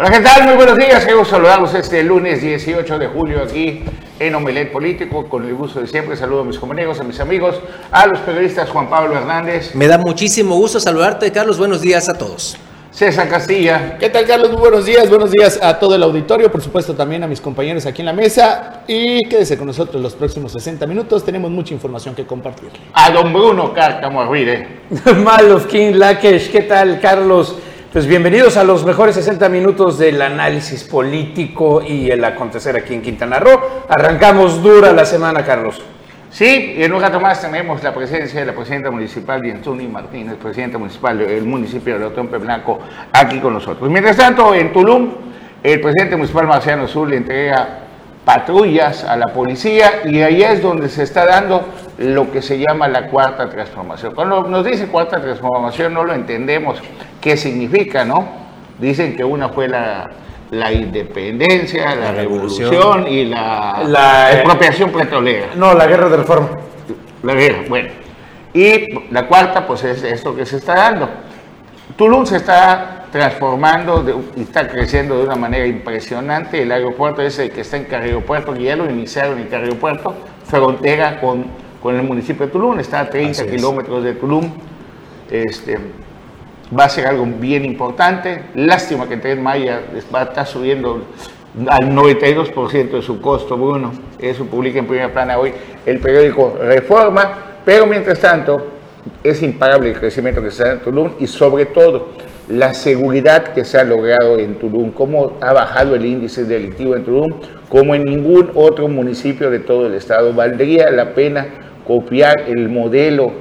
Hola, ¿qué tal? Muy buenos días. Quiero saludarlos este lunes 18 de julio aquí en Omelet Político. Con el gusto de siempre saludo a mis compañeros, a mis amigos, a los periodistas Juan Pablo Hernández. Me da muchísimo gusto saludarte, Carlos. Buenos días a todos. César Castilla. ¿Qué tal, Carlos? Muy buenos días. Buenos días a todo el auditorio, por supuesto también a mis compañeros aquí en la mesa. Y quédese con nosotros los próximos 60 minutos. Tenemos mucha información que compartir. A don Bruno Cárcamo Arruide. Malov King Lakesh, ¿qué tal, Carlos? Pues bienvenidos a los mejores 60 minutos del análisis político y el acontecer aquí en Quintana Roo. Arrancamos dura la semana, Carlos. Sí, y en un rato más tenemos la presencia de la presidenta municipal, Dientuni Martínez, presidenta municipal del municipio de Otompe Blanco, aquí con nosotros. Mientras tanto, en Tulum, el presidente municipal Marciano Azul le entrega patrullas a la policía y ahí es donde se está dando lo que se llama la cuarta transformación. Cuando nos dice cuarta transformación no lo entendemos qué significa, ¿no? Dicen que una fue la, la independencia, la, La revolución, revolución. y la, La- expropiación petrolera. No, la guerra de reforma. La guerra, bueno. Y la cuarta, pues es esto que se está dando. Tulum se está transformando de- y está creciendo de una manera impresionante. El aeropuerto ese que está en Carrillo Puerto, que ya lo iniciaron en Carrillo Puerto, frontera con, con el municipio de Tulum, está a 30 Así es. kilómetros de Tulum. Este, va a ser algo bien importante. Lástima que Tren Maya va a estar subiendo al 92% de su costo, Bruno. Eso publica en primera plana hoy el periódico Reforma. Pero mientras tanto, es imparable el crecimiento que se da en Tulum y sobre todo la seguridad que se ha logrado en Tulum, cómo ha bajado el índice delictivo en Tulum, como en ningún otro municipio de todo el estado. Valdría la pena copiar el modelo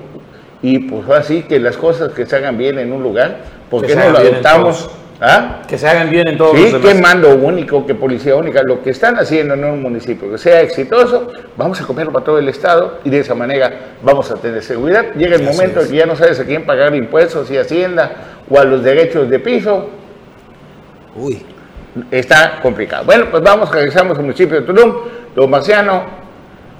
y pues así que las cosas que se hagan bien en un lugar, ¿por qué no lo adoptamos? ¿Ah? Que se hagan bien en todos Sí, los qué demás. mando único, qué policía única, lo que están haciendo en un municipio que sea exitoso, vamos a comerlo para todo el estado y de esa manera vamos a tener seguridad. Llega el Así momento es. en que ya no sabes a quién pagar impuestos, si Hacienda o a los derechos de piso, Uy, está complicado. Bueno, pues vamos, regresamos al municipio de Tulum. Don Marciano,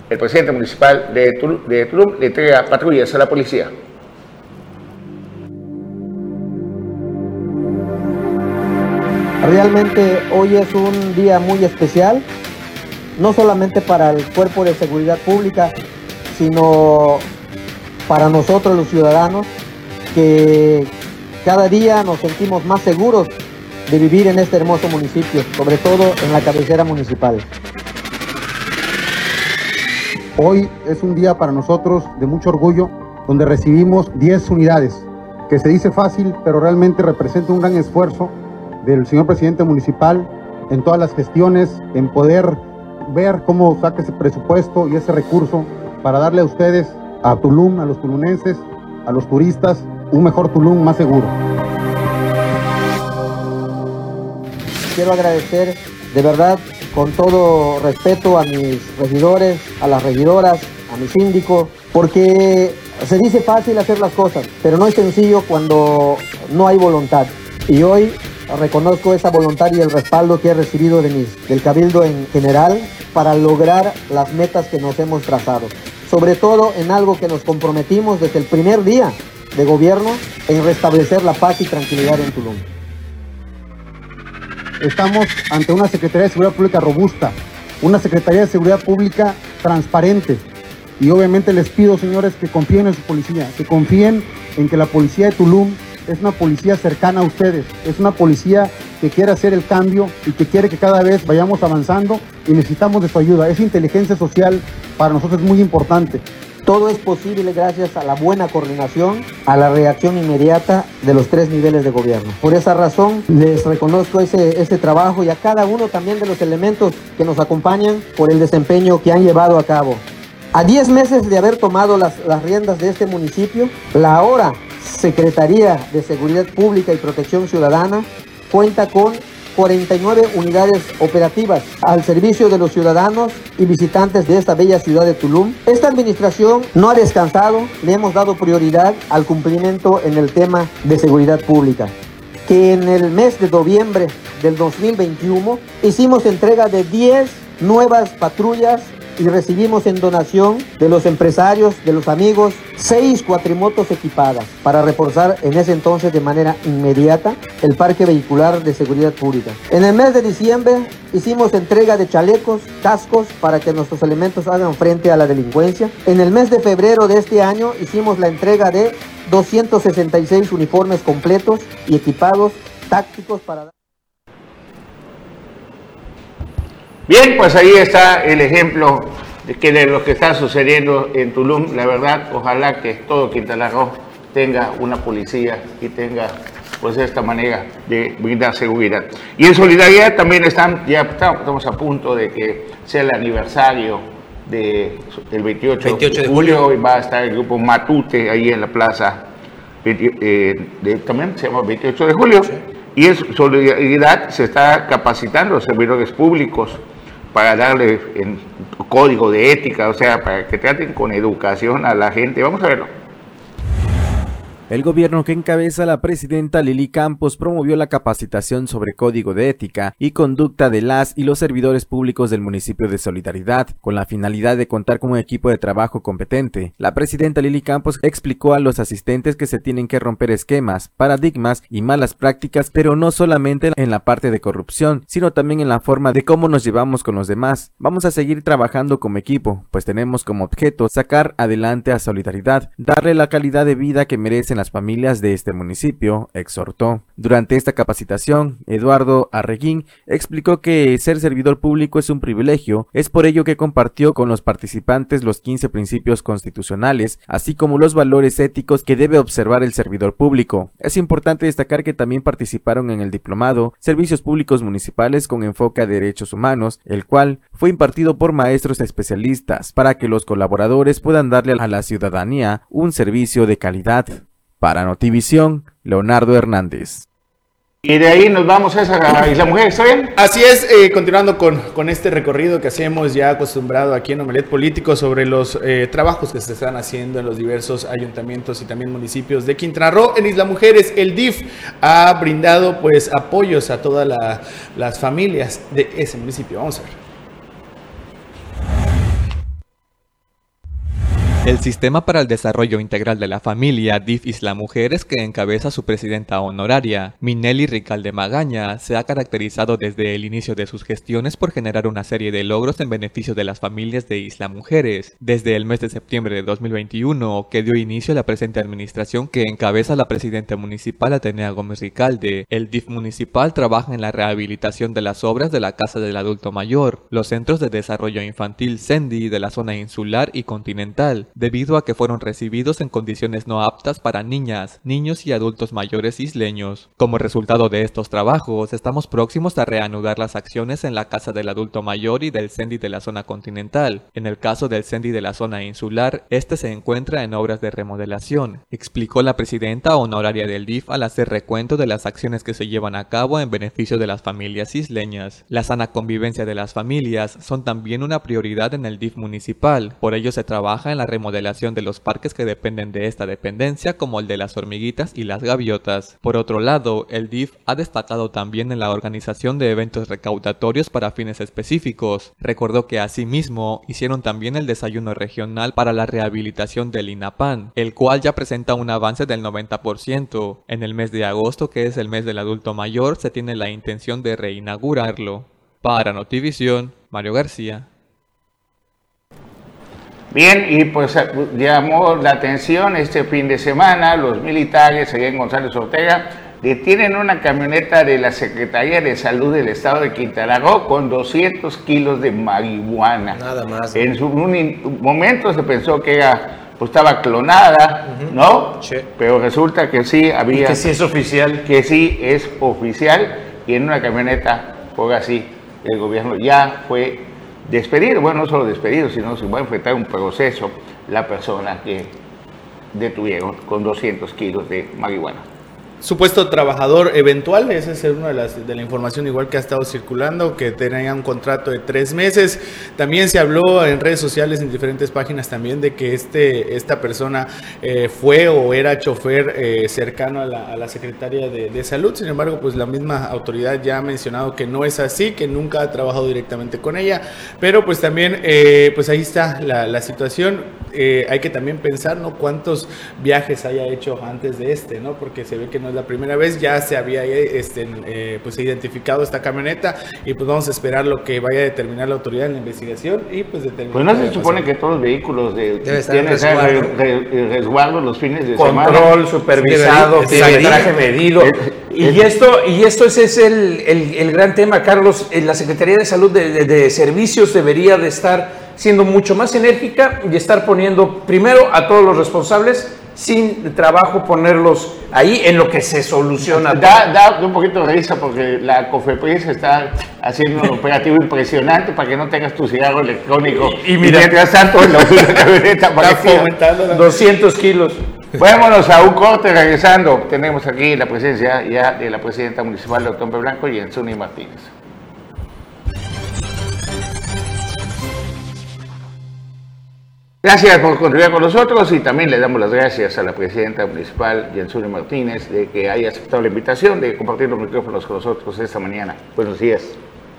el presidente municipal de Tulum, de Tulum le entrega patrullas a la policía. Realmente hoy es un día muy especial, no solamente para el Cuerpo de Seguridad Pública, sino para nosotros los ciudadanos, que cada día nos sentimos más seguros de vivir en este hermoso municipio, sobre todo en la cabecera municipal. Hoy es un día para nosotros de mucho orgullo, donde recibimos 10 unidades, que se dice fácil, pero realmente representa un gran esfuerzo del señor presidente municipal en todas las gestiones, en poder ver cómo saca ese presupuesto y ese recurso para darle a ustedes, a Tulum, a los tulunenses, a los turistas, un mejor Tulum más seguro. Quiero agradecer de verdad con todo respeto a mis regidores, a las regidoras, a mi síndico, porque se dice fácil hacer las cosas, pero no es sencillo cuando no hay voluntad. Y hoy reconozco esa voluntad y el respaldo que he recibido de mis, del Cabildo en general para lograr las metas que nos hemos trazado. Sobre todo en algo que nos comprometimos desde el primer día de gobierno en restablecer la paz y tranquilidad en Tulum. Estamos ante una Secretaría de Seguridad Pública robusta, una Secretaría de Seguridad Pública transparente. Y obviamente les pido, señores, que confíen en su policía, que confíen en que la policía de Tulum es una policía cercana a ustedes, es una policía que quiere hacer el cambio y que quiere que cada vez vayamos avanzando y necesitamos de su ayuda. Esa inteligencia social para nosotros es muy importante. Todo es posible gracias a la buena coordinación, a la reacción inmediata de los tres niveles de gobierno. Por esa razón les reconozco ese, ese trabajo y a cada uno también de los elementos que nos acompañan por el desempeño que han llevado a cabo. A 10 meses de haber tomado las, las riendas de este municipio, la ahora Secretaría de Seguridad Pública y Protección Ciudadana cuenta con 49 unidades operativas al servicio de los ciudadanos y visitantes de esta bella ciudad de Tulum. Esta administración no ha descansado, le hemos dado prioridad al cumplimiento en el tema de seguridad pública que en el mes de noviembre del 2021 hicimos entrega de 10 nuevas patrullas y recibimos en donación de los empresarios, de los amigos, seis cuatrimotos equipadas para reforzar en ese entonces de manera inmediata el parque vehicular de seguridad pública. En el mes de diciembre hicimos entrega de chalecos, cascos para que nuestros elementos hagan frente a la delincuencia. En el mes de febrero de este año hicimos la entrega de 266 uniformes completos y equipados tácticos para... Bien, pues ahí está el ejemplo de, que de lo que está sucediendo en Tulum. La verdad, ojalá que todo Quintana Roo tenga una policía y tenga pues esta manera de brindar seguridad. Y en solidaridad también están, ya estamos a punto de que sea el aniversario de, del 28, 28 de de julio y va a estar el grupo Matute ahí en la plaza, eh, de- también se llama 28 de julio. Y en solidaridad se está capacitando los servidores públicos para darle en código de ética, o sea, para que traten con educación a la gente. Vamos a verlo. El gobierno que encabeza la presidenta Lili Campos promovió la capacitación sobre código de ética y conducta de las y los servidores públicos del municipio de Solidaridad, con la finalidad de contar con un equipo de trabajo competente. La presidenta Lili Campos explicó a los asistentes que se tienen que romper esquemas, paradigmas y malas prácticas, pero no solamente en la parte de corrupción, sino también en la forma de cómo nos llevamos con los demás. Vamos a seguir trabajando como equipo, pues tenemos como objeto sacar adelante a Solidaridad, darle la calidad de vida que merecen las familias de este municipio, exhortó. Durante esta capacitación, Eduardo Arreguín explicó que ser servidor público es un privilegio, es por ello que compartió con los participantes los 15 principios constitucionales, así como los valores éticos que debe observar el servidor público. Es importante destacar que también participaron en el diplomado Servicios Públicos Municipales con enfoque a derechos humanos, el cual fue impartido por maestros especialistas para que los colaboradores puedan darle a la ciudadanía un servicio de calidad. Para Notivisión, Leonardo Hernández. Y de ahí nos vamos a esa Isla Mujer, ¿está bien? Así es, eh, continuando con, con este recorrido que hacemos ya acostumbrado aquí en Omelet Político sobre los eh, trabajos que se están haciendo en los diversos ayuntamientos y también municipios de Quintana Roo. En Isla Mujeres, el DIF ha brindado pues apoyos a todas la- las familias de ese municipio. Vamos a ver. El Sistema para el Desarrollo Integral de la Familia, DIF Isla Mujeres, que encabeza su presidenta honoraria, Minelli Ricalde Magaña, se ha caracterizado desde el inicio de sus gestiones por generar una serie de logros en beneficio de las familias de Isla Mujeres. Desde el mes de septiembre de 2021, que dio inicio a la presente administración que encabeza la presidenta municipal Atenea Gómez Ricalde, el DIF municipal trabaja en la rehabilitación de las obras de la Casa del Adulto Mayor, los centros de desarrollo infantil CENDI de la zona insular y continental, debido a que fueron recibidos en condiciones no aptas para niñas, niños y adultos mayores isleños. Como resultado de estos trabajos, estamos próximos a reanudar las acciones en la Casa del Adulto Mayor y del CENDI de la zona continental. En el caso del CENDI de la zona insular, este se encuentra en obras de remodelación, explicó la presidenta honoraria del DIF al hacer recuento de las acciones que se llevan a cabo en beneficio de las familias isleñas. La sana convivencia de las familias son también una prioridad en el DIF municipal, por ello se trabaja en la remodelación de los parques que dependen de esta dependencia como el de las hormiguitas y las gaviotas. Por otro lado, el DIF ha destacado también en la organización de eventos recaudatorios para fines específicos. Recordó que asimismo hicieron también el desayuno regional para la rehabilitación del INAPAN, el cual ya presenta un avance del 90%. En el mes de agosto, que es el mes del adulto mayor, se tiene la intención de reinaugurarlo. Para Notivisión, Mario García. Bien, y pues llamó la atención este fin de semana, los militares allá en González Ortega detienen una camioneta de la Secretaría de Salud del Estado de Quintana Roo con 200 kilos de marihuana. Nada más. En su un momento se pensó que era, pues estaba clonada, ¿no? Sí. Pero resulta que sí había, Que sí es oficial. que sí es oficial y en una camioneta fue así. El gobierno ya fue despedido, bueno, no solo despedido, sino se va a enfrentar un proceso la persona que detuvieron con 200 kilos de marihuana. Supuesto trabajador eventual, esa es una de las de la información igual que ha estado circulando, que tenía un contrato de tres meses. También se habló en redes sociales, en diferentes páginas también, de que este, esta persona eh, fue o era chofer eh, cercano a la, secretaria de, salud. Sin embargo, pues la misma autoridad ya ha mencionado que no es así, que nunca ha trabajado directamente con ella. Pero pues también, eh, pues ahí está la, situación. hay que también pensar, ¿no? Cuántos viajes haya hecho antes de este, ¿no? Porque se ve que no es la primera vez, ya se había este, eh, pues identificado esta camioneta y pues vamos a esperar lo que vaya a determinar la autoridad en la investigación y pues determinar. Pues no se supone que todos los vehículos de, tienen resguardo. resguardo los fines de Control, semana. Control supervisado, traje medido. y, esto, y esto ese es el, el, el, gran tema, Carlos. La Secretaría de Salud de, de, de Servicios debería de estar siendo mucho más enérgica y estar poniendo primero a todos los responsables sin trabajo ponerlos ahí en lo que se soluciona. Da, da un poquito de risa porque la COFEPRIS está haciendo un operativo impresionante para que no tengas tu cigarro electrónico. Y, y mira, mientras tanto en la camioneta fomentando 200 kilos. Vámonos a un corte regresando. Tenemos aquí la presencia ya de la presidenta municipal de Otompe Blanco y Enzuni Martínez. Gracias por continuar con nosotros y también le damos las gracias a la presidenta municipal, Jensuni Martínez, de que haya aceptado la invitación de compartir los micrófonos con nosotros esta mañana. Buenos días.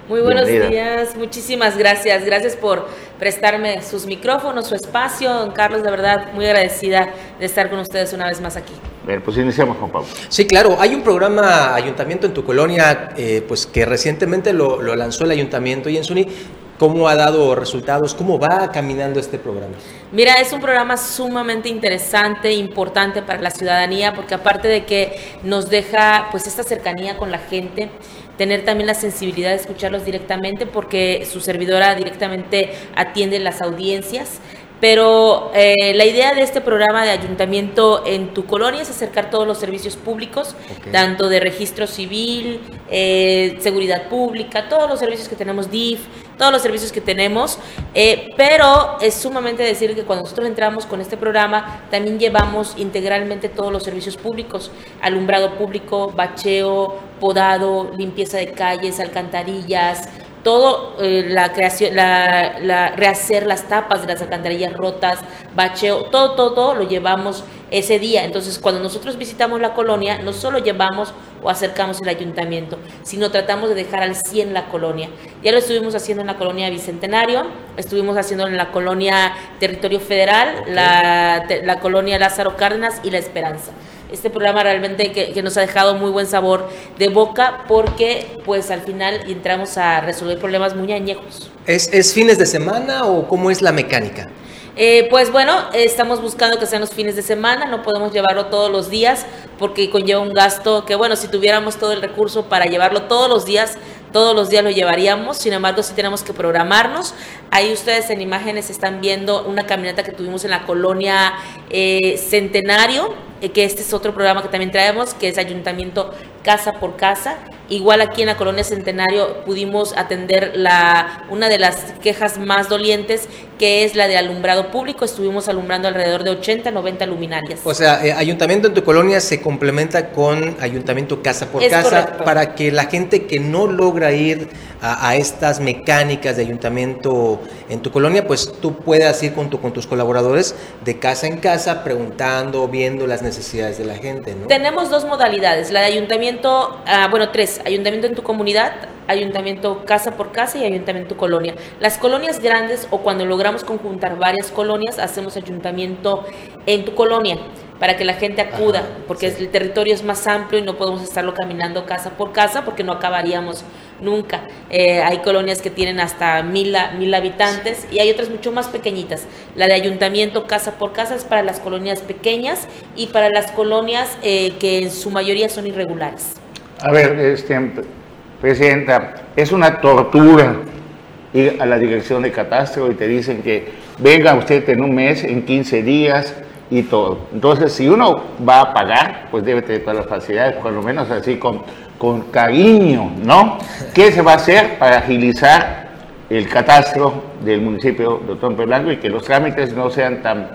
Muy buenos Bienvenida. días, muchísimas gracias. Gracias por prestarme sus micrófonos, su espacio. Don Carlos, de verdad, muy agradecida de estar con ustedes una vez más aquí. Bien, pues iniciamos con Pablo. Sí, claro, hay un programa Ayuntamiento en tu colonia, eh, pues que recientemente lo, lo lanzó el Ayuntamiento y en Suni, ¿Cómo ha dado resultados? ¿Cómo va caminando este programa? Mira, es un programa sumamente interesante, importante para la ciudadanía, porque aparte de que nos deja pues esta cercanía con la gente, tener también la sensibilidad de escucharlos directamente, porque su servidora directamente atiende las audiencias. Pero eh, la idea de este programa de ayuntamiento en tu colonia es acercar todos los servicios públicos, okay. tanto de registro civil, eh, seguridad pública, todos los servicios que tenemos, DIF, todos los servicios que tenemos, eh, pero es sumamente decir que cuando nosotros entramos con este programa, también llevamos integralmente todos los servicios públicos, alumbrado público, bacheo, podado, limpieza de calles, alcantarillas, todo eh, la creación, la, la, rehacer las tapas de las alcantarillas rotas, bacheo, todo, todo, todo lo llevamos ese día. Entonces, cuando nosotros visitamos la colonia, no solo llevamos o acercamos el ayuntamiento, sino tratamos de dejar al 100 la colonia. Ya lo estuvimos haciendo en la colonia Bicentenario, estuvimos haciendo en la colonia Territorio Federal, la, la colonia Lázaro Cárdenas y La Esperanza este programa realmente que, que, nos ha dejado muy buen sabor de boca porque pues al final entramos a resolver problemas muy añejos. ¿Es, es fines de semana o cómo es la mecánica? Eh, pues bueno, estamos buscando que sean los fines de semana, no podemos llevarlo todos los días porque conlleva un gasto que bueno, si tuviéramos todo el recurso para llevarlo todos los días, todos los días lo llevaríamos, sin embargo sí tenemos que programarnos. Ahí ustedes en imágenes están viendo una caminata que tuvimos en la colonia eh, Centenario, eh, que este es otro programa que también traemos, que es Ayuntamiento Casa por Casa. Igual aquí en la colonia Centenario pudimos atender la, una de las quejas más dolientes, que es la de alumbrado público. Estuvimos alumbrando alrededor de 80, 90 luminarias. O sea, eh, Ayuntamiento en tu colonia se complementa con Ayuntamiento Casa por Es Casa correcto. para que la gente que no logra ir a, a, estas mecánicas de Ayuntamiento en tu colonia, pues tú puedas ir con, tu, con tus colaboradores de casa en casa preguntando, viendo las necesidades de la gente, ¿no? Tenemos dos modalidades, la de ayuntamiento, ah, bueno, tres, ayuntamiento en tu comunidad, ayuntamiento casa por casa y ayuntamiento colonia. Las colonias grandes o cuando logramos conjuntar varias colonias, hacemos ayuntamiento en tu colonia para que la gente acuda, Ajá, porque sí. el territorio es más amplio y no podemos estarlo caminando casa por casa porque no acabaríamos nunca. Eh, hay colonias que tienen hasta mil, mil habitantes y hay otras mucho más pequeñitas. La de ayuntamiento casa por casa es para las colonias pequeñas y para las colonias eh, que en su mayoría son irregulares. A ver, este, Presidenta, es una tortura ir a la dirección de catastro y te dicen que venga usted en un mes, en 15 días y todo. Entonces, si uno va a pagar, pues debe tener todas las facilidades, por lo menos así con, con cariño, ¿no? ¿Qué se va a hacer para agilizar el catastro del municipio de Otompe Blanco y que los trámites no sean tan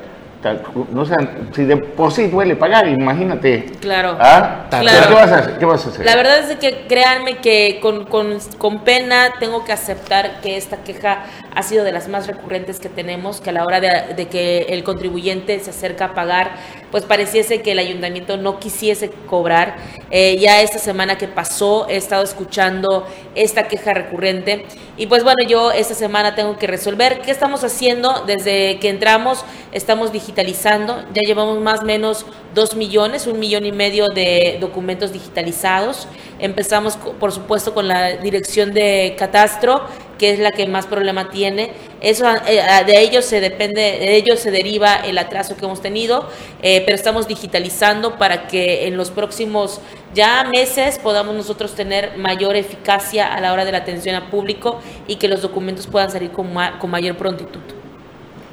no sé, si de por sí duele pagar, imagínate. Claro. ¿Ah? Claro. ¿Qué, vas a hacer? ¿Qué vas a hacer? La verdad es que créanme que con, con- con pena tengo que aceptar que esta queja ha sido de las más recurrentes que tenemos, que a la hora de, de que el contribuyente se acerca a pagar, pues pareciese que el ayuntamiento no quisiese cobrar. Eh, ya esta semana que pasó he estado escuchando esta queja recurrente y pues bueno, yo esta semana tengo que resolver. ¿Qué estamos haciendo? Desde que entramos estamos digitalizando, ya llevamos más o menos dos millones, un millón y medio de documentos digitalizados. Empezamos, por supuesto, con la dirección de catastro, que es la que más problema tiene. Eso, eh, de ellos se depende, de ellos se deriva el atraso que hemos tenido, eh, pero estamos digitalizando para que en los próximos ya meses podamos nosotros tener mayor eficacia a la hora de la atención al público y que los documentos puedan salir con, con mayor prontitud.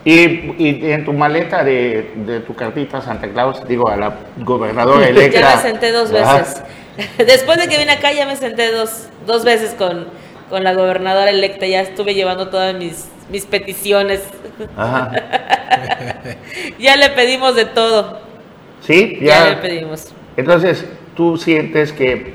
Y, y en tu maleta de, de tu cartita Santa Claus, digo, a la gobernadora electa. Ya me senté dos veces. Después de que vine acá ya me senté dos, dos veces con, con la gobernadora electa. Ya estuve llevando todas mis, mis peticiones. Ajá. Ya le pedimos de todo. Sí, Ya, ya. le pedimos. Entonces, tú sientes que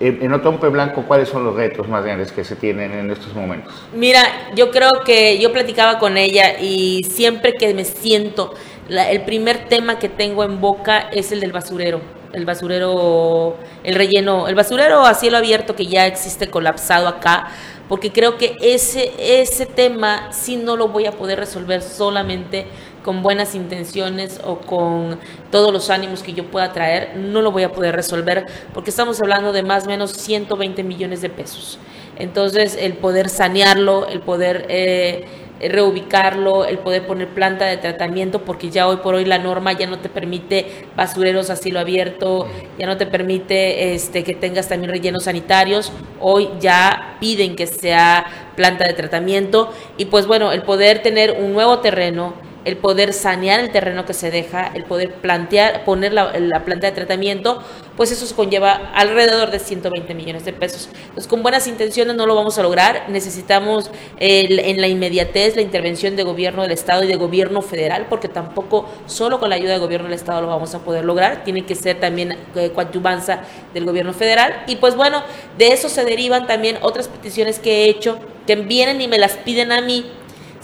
en Otompe Blanco, ¿cuáles son los retos más grandes que se tienen en estos momentos? Mira, yo creo que yo platicaba con ella y siempre que me siento, la- el primer tema que tengo en boca es el del basurero. El basurero, el relleno, el basurero a cielo abierto que ya existe colapsado acá, porque creo que ese, ese tema sí no lo voy a poder resolver solamente con buenas intenciones o con todos los ánimos que yo pueda traer, no lo voy a poder resolver porque estamos hablando de más o menos 120 millones de pesos. Entonces, el poder sanearlo, el poder eh, reubicarlo, el poder poner planta de tratamiento, porque ya hoy por hoy la norma ya no te permite basureros a cielo abierto, ya no te permite este, que tengas también rellenos sanitarios, hoy ya piden que sea planta de tratamiento y pues bueno, el poder tener un nuevo terreno, el poder sanear el terreno que se deja, el poder plantear, poner la, la planta de tratamiento, pues eso se conlleva alrededor de 120 millones de pesos. Entonces, con buenas intenciones no lo vamos a lograr. Necesitamos en la inmediatez la intervención de gobierno del Estado y de gobierno federal, porque tampoco solo con la ayuda del gobierno del Estado lo vamos a poder lograr. Tiene que ser también eh, coadyuvanza del gobierno federal. Y pues bueno, de eso se derivan también otras peticiones que he hecho, que vienen y me las piden a mí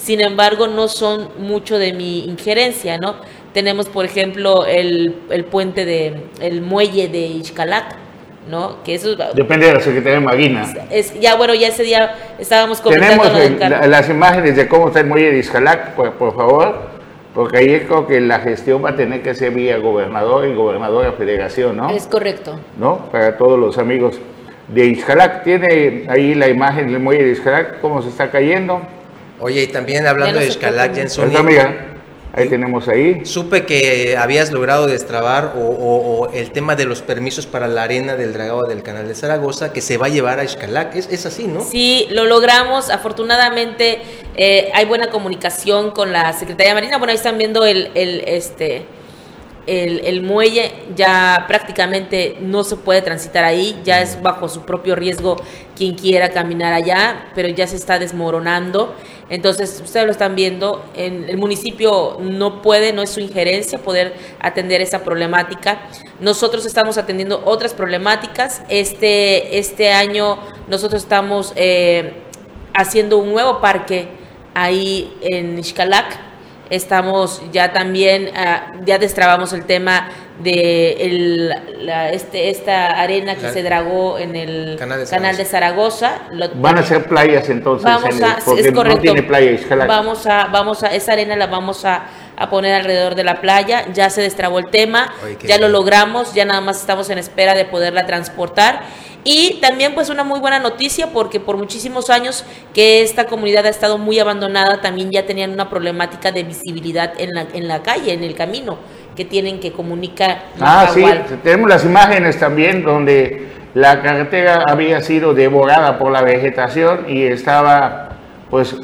sin embargo no son mucho de mi injerencia, ¿no? Tenemos, por ejemplo, el, el puente de, el muelle de Ixcalac, ¿no? Que eso Depende de la Secretaría de Marina. es, ya bueno, ya ese día estábamos comentando Tenemos el- la- las imágenes de cómo está el muelle de Iscalac, por, por favor, porque ahí creo que la gestión va a tener que ser vía gobernador y gobernadora federación, ¿no? Es correcto. ¿No? Para todos los amigos de Iscalac. Tiene ahí la imagen del muelle de Iscalac, cómo se está cayendo. Oye, y también hablando Ya no de Xcalac, puede. Jenson, Esta amiga, ahí tenemos ahí. supe que habías logrado destrabar o, o- o el tema de los permisos para la arena del dragado del canal de Zaragoza que se va a llevar a Xcalac. Es, es así, ¿no? Sí, lo logramos. Afortunadamente eh, hay buena comunicación con la Secretaría de Marina. Bueno, ahí están viendo el, el, este, el, el muelle. Ya prácticamente no se puede transitar ahí. Ya es bajo su propio riesgo quien quiera caminar allá, pero ya se está desmoronando. Entonces, ustedes lo están viendo. En el municipio no puede, no es su injerencia poder atender esa problemática. Nosotros estamos atendiendo otras problemáticas. Este, este año nosotros estamos eh, haciendo un nuevo parque ahí en Xcalac. Estamos ya también, ah, ya destrabamos el tema de el- la- este, esta arena que La- se dragó en el Canal de canal de Zaragoza. Lo- Van a ser playas entonces, Vamos en el- a, es correcto. no tiene playa. Vamos a, vamos a, esa arena la vamos a, a poner alrededor de la playa. Ya se destrabó el tema, Oye, ya lo logramos, ya nada más estamos en espera de poderla transportar. Y también pues una muy buena noticia porque por muchísimos años que esta comunidad ha estado muy abandonada, también ya tenían una problemática de visibilidad en la, en la calle, en el camino, que tienen que comunicar. Ah, sí, tenemos las imágenes también donde la carretera había sido devorada por la vegetación y estaba pues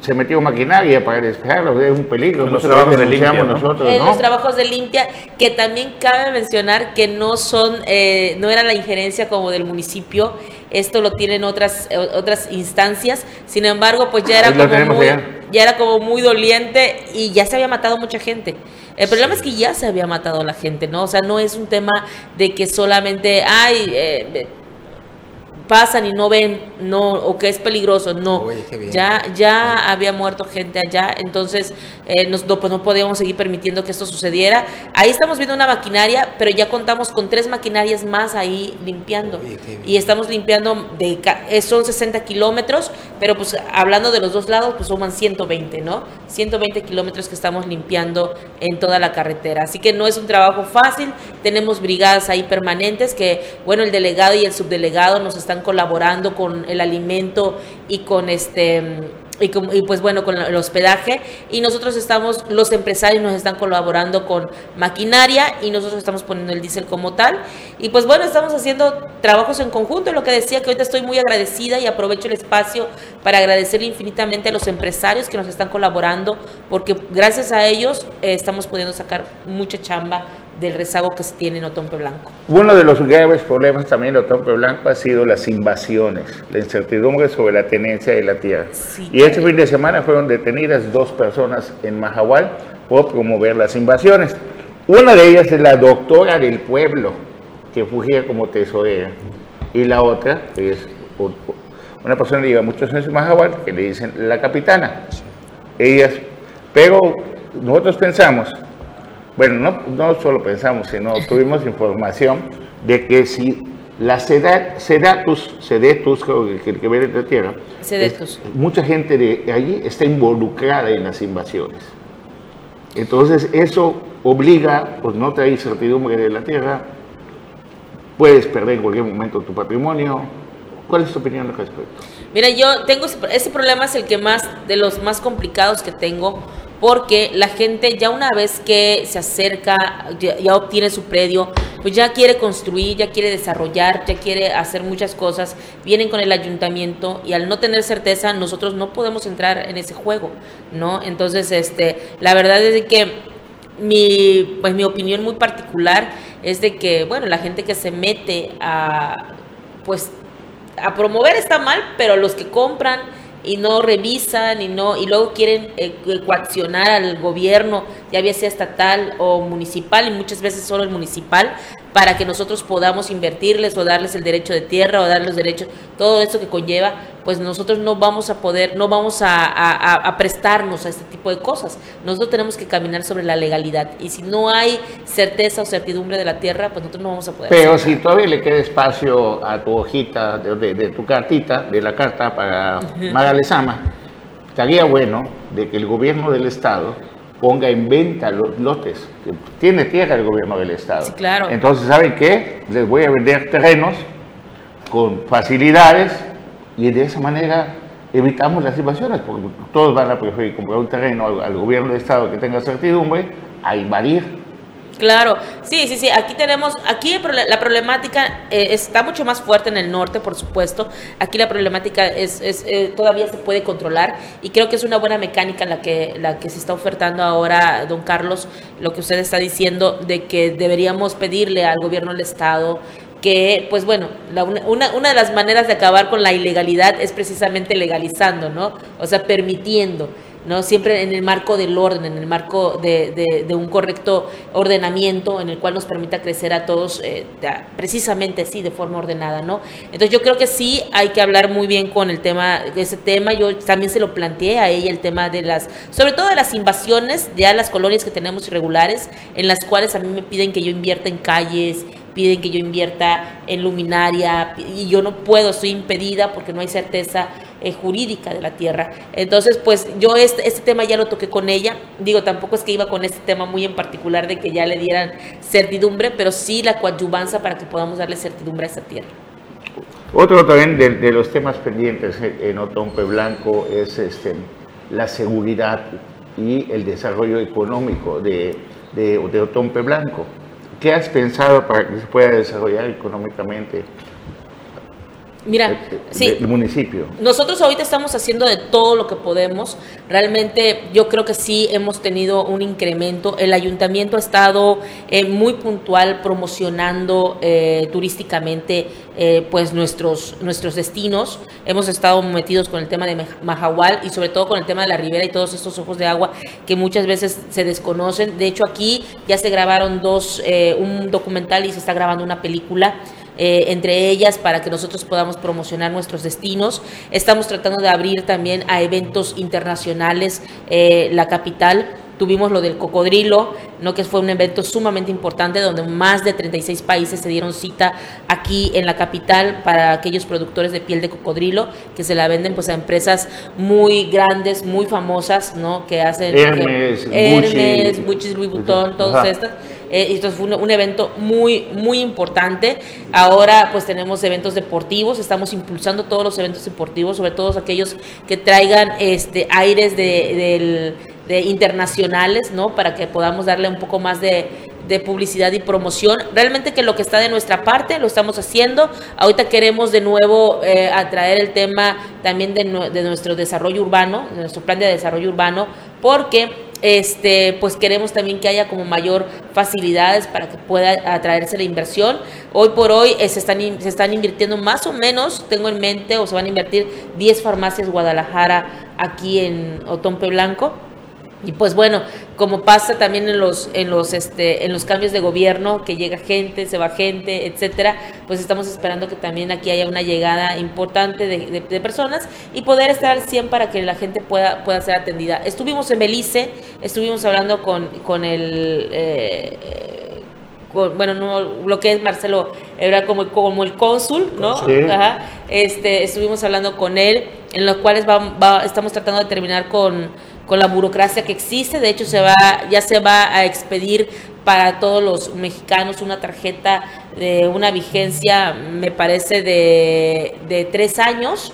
se metió maquinaria para despejarlo, es un peligro. Los Nosotros trabajos de limpia, ¿no? nosotros, En ¿no? los trabajos de limpia, que también cabe mencionar que no son, eh, no era la injerencia como del municipio, esto lo tienen otras, eh, otras instancias, sin embargo, pues ya era Ahí como muy, ya. ya era como muy doliente y ya se había matado mucha gente. El problema es que ya se había matado la gente, ¿no? O sea, no es un tema de que solamente, ay, eh, pasan y no ven, no, o que es peligroso, no. Oye. Ya, ya había muerto gente allá, entonces eh, nos- no, pues no podíamos seguir permitiendo que esto sucediera. Ahí estamos viendo una maquinaria, pero ya contamos con tres maquinarias más ahí limpiando. Oye. Y estamos limpiando, de, eh, son 60 kilómetros, pero pues hablando de los dos lados, pues suman 120, ¿no? 120 kilómetros que estamos limpiando en toda la carretera. Así que no es un trabajo fácil, tenemos brigadas ahí permanentes que, bueno, el delegado y el subdelegado nos están colaborando con el alimento y con este... Y, con- y, pues bueno, con el hospedaje. Y nosotros estamos, los empresarios nos están colaborando con maquinaria y nosotros estamos poniendo el diésel como tal. Y pues bueno, estamos haciendo trabajos en conjunto, lo que decía que ahorita estoy muy agradecida y aprovecho el espacio para agradecerle infinitamente a los empresarios que nos están colaborando porque gracias a ellos eh, estamos pudiendo sacar mucha chamba del rezago que se tiene en Otompe Blanco. Uno de los graves problemas también de Otompe Blanco ha sido las invasiones, la incertidumbre sobre la tenencia de la tierra. Sí, y este fin de semana fueron detenidas dos personas en Mahahual por promover las invasiones. Una de ellas es la doctora del pueblo, que fugía como tesorera. Y la otra es una persona que lleva muchos años en Mahahual, que le dicen la capitana. Ellas, pero nosotros pensamos, bueno, no, no solo pensamos, sino tuvimos información de que si la seda- Sedatus, Sedetus, creo que, que, que viene de la tierra, es- mucha gente de allí está involucrada en las invasiones. Entonces, eso obliga, pues no trae certidumbre de la tierra, puedes perder en cualquier momento tu patrimonio. ¿Cuál es tu opinión al respecto? Mira, yo tengo ese, ese problema es el que más de los más complicados que tengo porque la gente ya una vez que se acerca, ya, obtiene su predio, pues ya quiere construir, ya quiere desarrollar, ya quiere hacer muchas cosas, vienen con el ayuntamiento y al no tener certeza nosotros no podemos entrar en ese juego, ¿no? Entonces, este, la verdad es que mi, pues mi opinión muy particular es de que, bueno, la gente que se mete a, pues, a promover está mal, pero los que compran y no revisan y no y luego quieren eh, al gobierno, ya sea estatal o municipal y muchas veces solo el municipal para que nosotros podamos invertirles o darles el derecho de tierra o darles derechos, todo eso que conlleva, pues nosotros no vamos a poder, no vamos a, a- a- a prestarnos a este tipo de cosas. Nosotros tenemos que caminar sobre la legalidad y si no hay certeza o certidumbre de la tierra, pues nosotros no vamos a poder. Pero hacer si todavía le queda espacio a tu hojita, de, de- de tu cartita, de la carta para Magalesama, estaría bueno de que el gobierno del Estado ponga en venta los lotes. que Tiene tierra el gobierno del Estado. Sí, claro. Entonces, ¿saben qué? Les voy a vender terrenos con facilidades y de esa manera evitamos las invasiones, porque todos van a preferir comprar un terreno al, al gobierno del Estado que tenga certidumbre a invadir. Claro, sí, sí, sí. Aquí tenemos, aquí la problemática eh, está mucho más fuerte en el norte, por supuesto. Aquí la problemática es, es, eh, todavía se puede controlar y creo que es una buena mecánica la que la que se está ofertando ahora, don Carlos, lo que usted está diciendo de que deberíamos pedirle al gobierno del estado que, pues bueno, la- una, una de las maneras de acabar con la ilegalidad es precisamente legalizando, ¿no? O sea, permitiendo. ¿No? Siempre en el marco del orden, en el marco de, de- un correcto ordenamiento en el cual nos permita crecer a todos eh, precisamente así, de forma ordenada, ¿no? Entonces yo creo que sí hay que hablar muy bien con el tema, ese tema, yo también se lo planteé a ella el tema de las, sobre todo de las invasiones, ya las colonias que tenemos irregulares, en las cuales a mí me piden que yo invierta en calles, piden que yo invierta en luminaria y yo no puedo, estoy impedida porque no hay certeza eh, jurídica de la tierra. Entonces, pues yo este, este tema ya lo toqué con ella. Digo, tampoco es que iba con este tema muy en particular de que ya le dieran certidumbre, pero sí la coadyuvanza para que podamos darle certidumbre a esa tierra. Otro también de, de los temas pendientes en Otompe Blanco es este, la seguridad y el desarrollo económico de, de, de Otompe Blanco. ¿Qué has pensado para que se pueda desarrollar económicamente? Mira, eh, sí. del municipio. Nosotros ahorita estamos haciendo de todo lo que podemos. Realmente yo creo que sí hemos tenido un incremento. El ayuntamiento ha estado eh, muy puntual promocionando eh, turísticamente eh, pues nuestros, nuestros destinos. Hemos estado metidos con el tema de Mahahual y sobre todo con el tema de la ribera y todos estos ojos de agua que muchas veces se desconocen. De hecho aquí ya se grabaron dos, eh, un documental y se está grabando una película eh, entre ellas para que nosotros podamos promocionar nuestros destinos. Estamos tratando de abrir también a eventos internacionales eh, la capital. Tuvimos lo del cocodrilo, ¿no? que fue un evento sumamente importante donde más de 36 países se dieron cita aquí en la capital para aquellos productores de piel de cocodrilo que se la venden pues a empresas muy grandes, muy famosas, ¿no? que hacen Hermes, Hermes, Gucci. Louis Vuitton, todas estas. Eh, esto fue un, evento muy, muy importante. Ahora pues tenemos eventos deportivos, estamos impulsando todos los eventos deportivos, sobre todo aquellos que traigan este aires de, internacionales, ¿no? Para que podamos darle un poco más de, publicidad y promoción. Realmente que lo que está de nuestra parte lo estamos haciendo. Ahorita queremos de nuevo eh, atraer el tema también de, de nuestro desarrollo urbano, de nuestro plan de desarrollo urbano, porque este pues queremos también que haya como mayor facilidades para que pueda atraerse la inversión. Hoy por hoy eh, se, están, se están invirtiendo más o menos, tengo en mente, o se van a invertir 10 farmacias Guadalajara aquí en Otompe Blanco. Y pues bueno, como pasa también en los en los este en los cambios de gobierno, que llega gente, se va gente, etcétera, pues estamos esperando que también aquí haya una llegada importante de, de- de personas y poder estar al 100 para que la gente pueda pueda ser atendida. Estuvimos en Belice, estuvimos hablando con con el eh, bueno, no lo que es Marcelo era como, como el cónsul, ¿no? Sí. Ajá. Este, estuvimos hablando con él, en los cuales va- va- estamos tratando de terminar con, con la burocracia que existe. De hecho, se va, ya se va a expedir para todos los mexicanos una tarjeta de una vigencia, me parece, de, de tres años,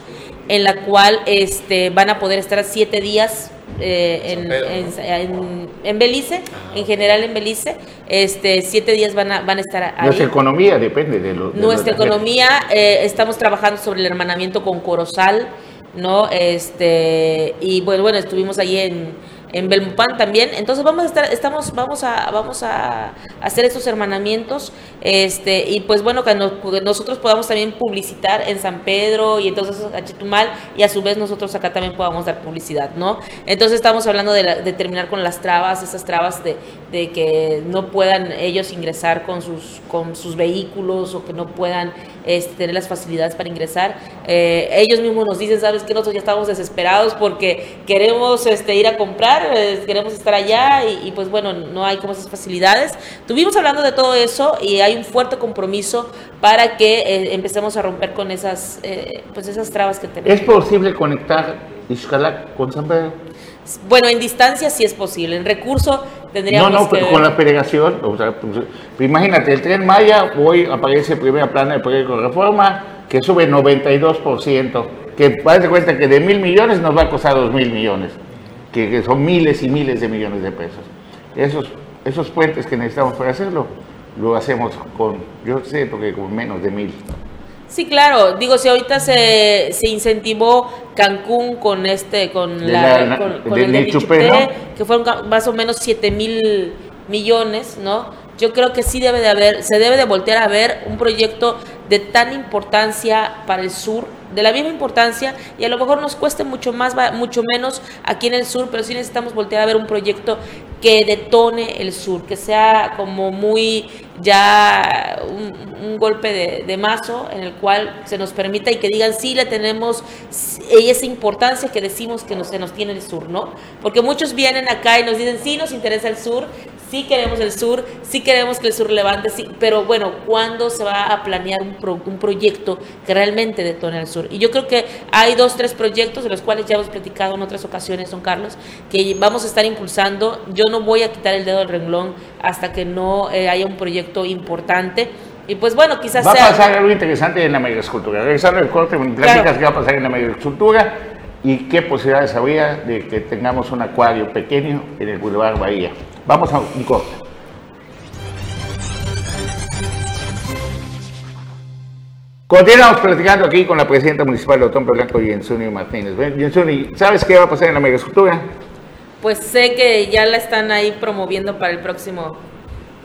en la cual este, van a poder estar siete días eh, en, en, en- en Belice, en general en Belice, este, siete días van a, van a estar ahí. Nuestra economía depende de lo de Nuestra lo economía, eh, estamos trabajando sobre el hermanamiento con Corozal, ¿no? Este, y bueno, bueno, estuvimos ahí en, en Belmopán también. Entonces vamos a estar, estamos, vamos a, vamos a hacer estos hermanamientos, este, y pues bueno, que nosotros podamos también publicitar en San Pedro y entonces a Chetumal, y a su vez nosotros acá también podamos dar publicidad, ¿no? Entonces estamos hablando de, la- de terminar con las trabas, esas trabas de, de que no puedan ellos ingresar con sus, con sus vehículos o que no puedan este, tener las facilidades para ingresar. Eh, ellos mismos nos dicen, sabes que nosotros ya estamos desesperados porque queremos este, ir a comprar, eh, queremos estar allá y, y, pues bueno, no hay como esas facilidades. Tuvimos hablando de todo eso y hay un fuerte compromiso para que eh, empecemos a romper con esas, eh, pues esas trabas que tenemos. ¿Es posible conectar Ixcalac con San Pedro? Bueno, en distancia sí es posible, en recurso No, tendríamos no, pero ver. con la peregación, o sea, pues, imagínate, el tren Maya, hoy aparece primera plana del proyecto de reforma, que sube 92%, que de cuenta que de mil millones nos va a costar dos mil millones, que, que son miles y miles de millones de pesos. Esos, esos puentes que necesitamos para hacerlo, lo hacemos con, yo sé, porque con menos de mil. Sí, claro. Digo, si ahorita se, se incentivó Cancún con este, con, De la, la- con, de con el ¿no? que fueron más o menos 7 mil millones, ¿no? Yo creo que sí debe de haber, se debe de voltear a ver un proyecto de tan importancia para el sur, de la misma importancia, y a lo mejor nos cueste mucho más, mucho menos aquí en el sur, pero sí necesitamos voltear a ver un proyecto que detone el sur, que sea como muy ya un, golpe de, mazo en el cual se nos permita y que digan sí le tenemos s- esa importancia que decimos que se nos tiene el sur, ¿no? Porque muchos vienen acá y nos dicen sí nos interesa el sur, sí queremos el sur, sí queremos que el sur levante, sí, pero bueno, ¿cuándo se va a planear un, pro- un proyecto que realmente detone el sur? Y yo creo que hay dos, tres proyectos de los cuales ya hemos platicado en otras ocasiones, don Carlos, que vamos a estar impulsando. Yo no voy a quitar el dedo del renglón hasta que no eh, haya un proyecto importante. Y pues bueno, quizás Va a pasar algo interesante en la megaescultura. Regresando al corte, me platicas qué va a pasar en la megaescultura y qué posibilidades habría de que tengamos un acuario pequeño en el Boulevard Bahía. Vamos a un corte. Continuamos platicando aquí con la presidenta municipal de Otón Blanco, Jensuni Martínez. Ven, Jensuni, ¿sabes qué va a pasar en la megaescultura? Pues sé que ya la están ahí promoviendo para el próximo,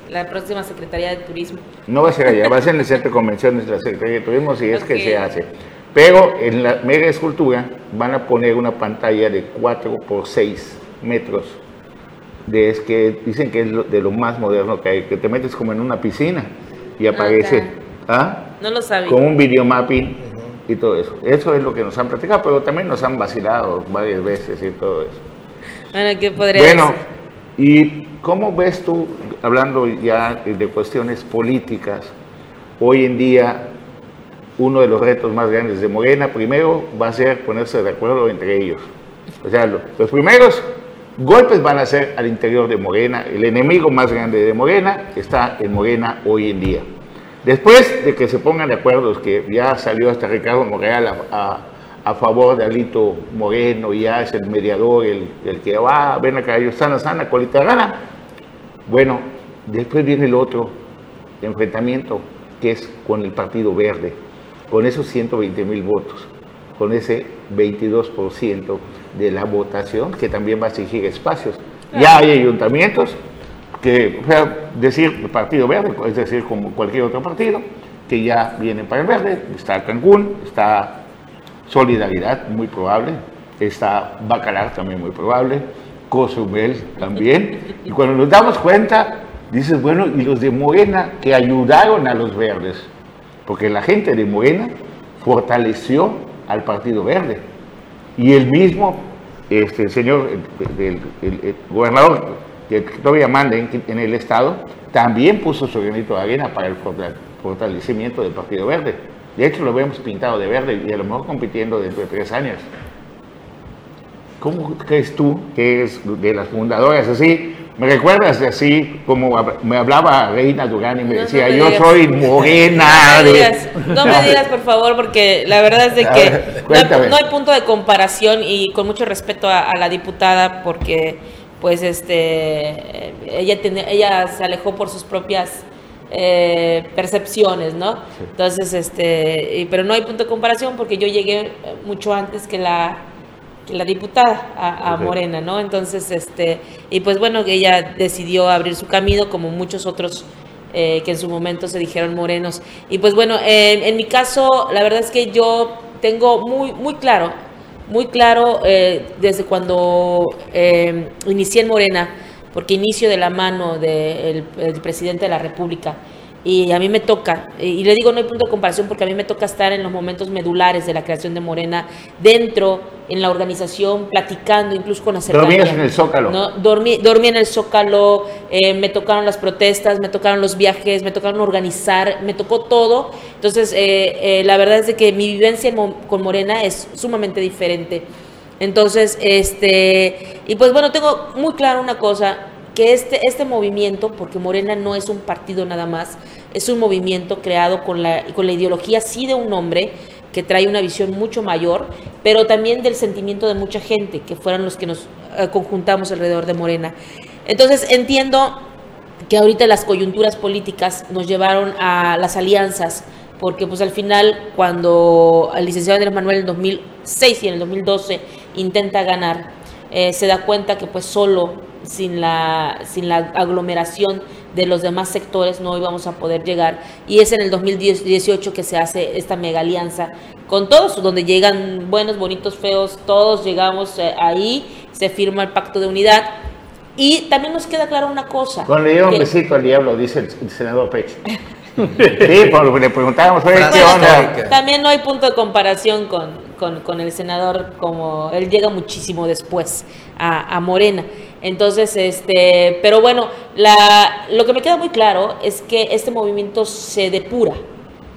la próxima Secretaría de Turismo. No va a ser allá, va a ser en el Centro de Convenciones de la Secretaría de Turismo, si es que se hace. Pero en la mega escultura van a poner una pantalla de 4 por 6 metros. De, es que dicen que es lo- de lo más moderno que hay, que te metes como en una piscina y aparece ¿ah? No lo sabía. con un videomapping y todo eso. Eso es lo que nos han platicado, pero también nos han vacilado varias veces y todo eso. Bueno, ¿qué podría Bueno? ¿y cómo ves tú, hablando ya de cuestiones políticas, hoy en día uno de los retos más grandes de Morena, primero va a ser ponerse de acuerdo entre ellos. O sea, lo- los primeros golpes van a ser al interior de Morena. El enemigo más grande de Morena está en Morena hoy en día. Después de que se pongan de acuerdo, que ya salió hasta Ricardo Morreal a, a- a favor de Alito Moreno, ya es el mediador, el, el que va, ven acá, yo sana, sana, colita gana. Bueno, después viene el otro enfrentamiento, que es con el Partido Verde, con esos 120 mil votos, con ese 22% de la votación, que también va a exigir espacios. Ya hay ayuntamientos que, o sea, decir el Partido Verde, es decir, como cualquier otro partido, que ya vienen para el verde, está Cancún, está Solidaridad, muy probable, está Bacalar también muy probable, Cozumel también, y cuando nos damos cuenta, dices, bueno, y los de Morena que ayudaron a los verdes, porque la gente de Morena fortaleció al Partido Verde, y el mismo, este, señor, el, el- gobernador que todavía manda en, en el Estado, también puso su granito de arena para el forta- fortalecimiento del Partido Verde. De hecho, lo vemos pintado de verde y a lo mejor compitiendo dentro de tres años. ¿Cómo crees tú que es de las fundadoras así? ¿Me recuerdas así como me hablaba Reina Durán y me No, no decía, me yo digas. soy morena? No me de-". digas, no me digas, por favor, porque la verdad es de que ver, no hay, cuéntame. no hay punto de comparación y con mucho respeto a, a la diputada porque pues este ella tiene- ella se alejó por sus propias eh, percepciones, ¿no? Entonces este, y- pero no hay punto de comparación porque yo llegué eh, mucho antes que la la diputada a. Morena, ¿no? Entonces, este, y pues bueno, que ella decidió abrir su camino como muchos otros eh, que en su momento se dijeron morenos. Y pues bueno, eh, en mi caso, la verdad es que yo tengo muy, muy claro, muy claro eh, desde cuando eh, inicié en Morena, porque inicio de la mano del el presidente de la República. Y a mí me toca, y y le digo no hay punto de comparación porque a mí me toca estar en los momentos medulares de la creación de Morena, dentro, en la organización, platicando, incluso con la cercanía. Dormías en el Zócalo. ¿no? Dormí, dormí en el Zócalo, eh, me tocaron las protestas, me tocaron los viajes, me tocaron organizar, me tocó todo. Entonces, eh, eh, la verdad es de que mi vivencia con Morena es sumamente diferente. Entonces, este, y pues bueno, tengo muy claro una cosa, que este, este movimiento, porque Morena no es un partido nada más, es un movimiento creado con la, con la ideología sí de un hombre, que trae una visión mucho mayor, pero también del sentimiento de mucha gente, que fueron los que nos eh, conjuntamos alrededor de Morena. Entonces entiendo que ahorita las coyunturas políticas nos llevaron a las alianzas, porque pues al final cuando el licenciado Andrés Manuel en el 2006 y en el 2012 intenta ganar, eh, se da cuenta que pues solo sin la, sin la aglomeración de los demás sectores no íbamos a poder llegar. Y es en el 2018 que se hace esta mega alianza con todos, donde llegan buenos, bonitos, feos, todos llegamos eh, ahí, se firma el pacto de unidad. Y también nos queda clara una cosa. Cuando le dieron un besito al diablo, dice el, el senador Pech. sí, que le preguntábamos, ¿qué onda? histórica. También no hay punto de comparación con, con- con el senador, como él llega muchísimo después a, a Morena. Entonces, este, pero bueno, la, lo que me queda muy claro es que este movimiento se depura,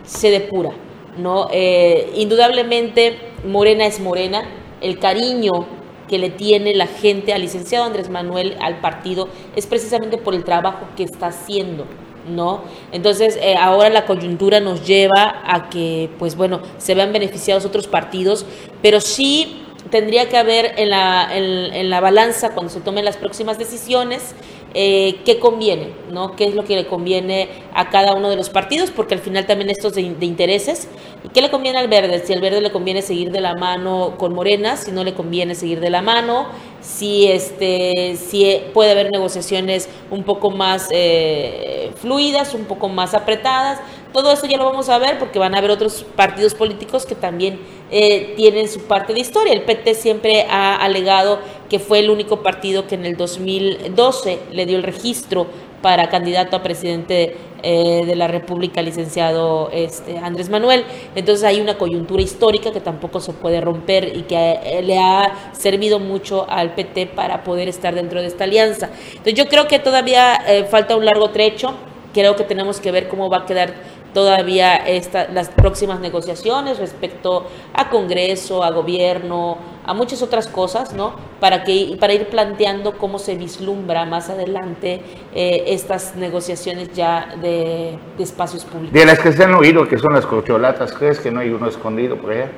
se depura, ¿no? Eh, indudablemente, Morena es Morena, el cariño que le tiene la gente al licenciado Andrés Manuel al partido es precisamente por el trabajo que está haciendo. ¿no? Entonces, eh, ahora la coyuntura nos lleva a que, pues bueno, se vean beneficiados otros partidos, pero sí tendría que haber en la, en, en la balanza, cuando se tomen las próximas decisiones, eh, qué conviene, ¿no? qué es lo que le conviene a cada uno de los partidos, porque al final también esto es de, de intereses. ¿Y qué le conviene al verde? Si al verde le conviene seguir de la mano con Morena, si no le conviene seguir de la mano, si, este, si puede haber negociaciones un poco más eh, fluidas, un poco más apretadas. Todo eso ya lo vamos a ver porque van a haber otros partidos políticos que también eh, tienen su parte de historia. El PT siempre ha alegado que fue el único partido que en el 2012 le dio el registro para candidato a presidente eh, de la República, licenciado este, Andrés Manuel. Entonces hay una coyuntura histórica que tampoco se puede romper y que eh, le ha servido mucho al PT para poder estar dentro de esta alianza. Entonces yo creo que todavía eh, falta un largo trecho. Creo que tenemos que ver cómo va a quedar todavía esta, las próximas negociaciones respecto a Congreso, a gobierno, a muchas otras cosas, ¿no? Para, que, para ir planteando cómo se vislumbra más adelante eh, estas negociaciones ya de, espacios públicos. De las que se han oído, que son las corcholatas, ¿crees que no hay uno escondido por allá?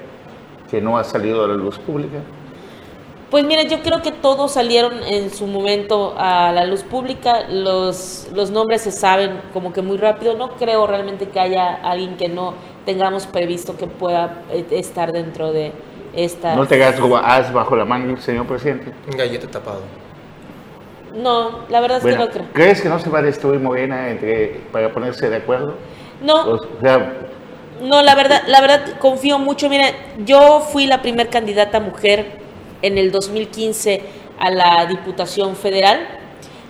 Que no ha salido a la luz pública. Pues mira, yo creo que todos salieron en su momento a la luz pública, los, los nombres se saben como que muy rápido, no creo realmente que haya alguien que no tengamos previsto que pueda eh, estar dentro de esta... ¿No te has bajo la mano, señor presidente? Un gallete tapado. No, la verdad es bueno, que no creo. ¿Crees que no se va a destruir Morena entre, para ponerse de acuerdo? No. O sea, no, la verdad, la verdad confío mucho. Mira, yo fui la primer candidata mujer en el 2015 a la Diputación Federal.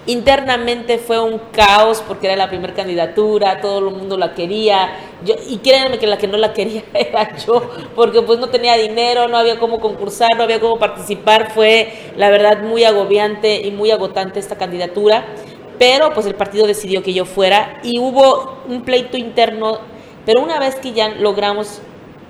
Internamente fue un caos porque era la primera candidatura, todo el mundo la quería. Yo, y créanme que la que no la quería era yo, porque pues no tenía dinero, no había cómo concursar, no había cómo participar. Fue la verdad muy agobiante y muy agotante esta candidatura. Pero pues el partido decidió que yo fuera y hubo un pleito interno. Pero una vez que ya logramos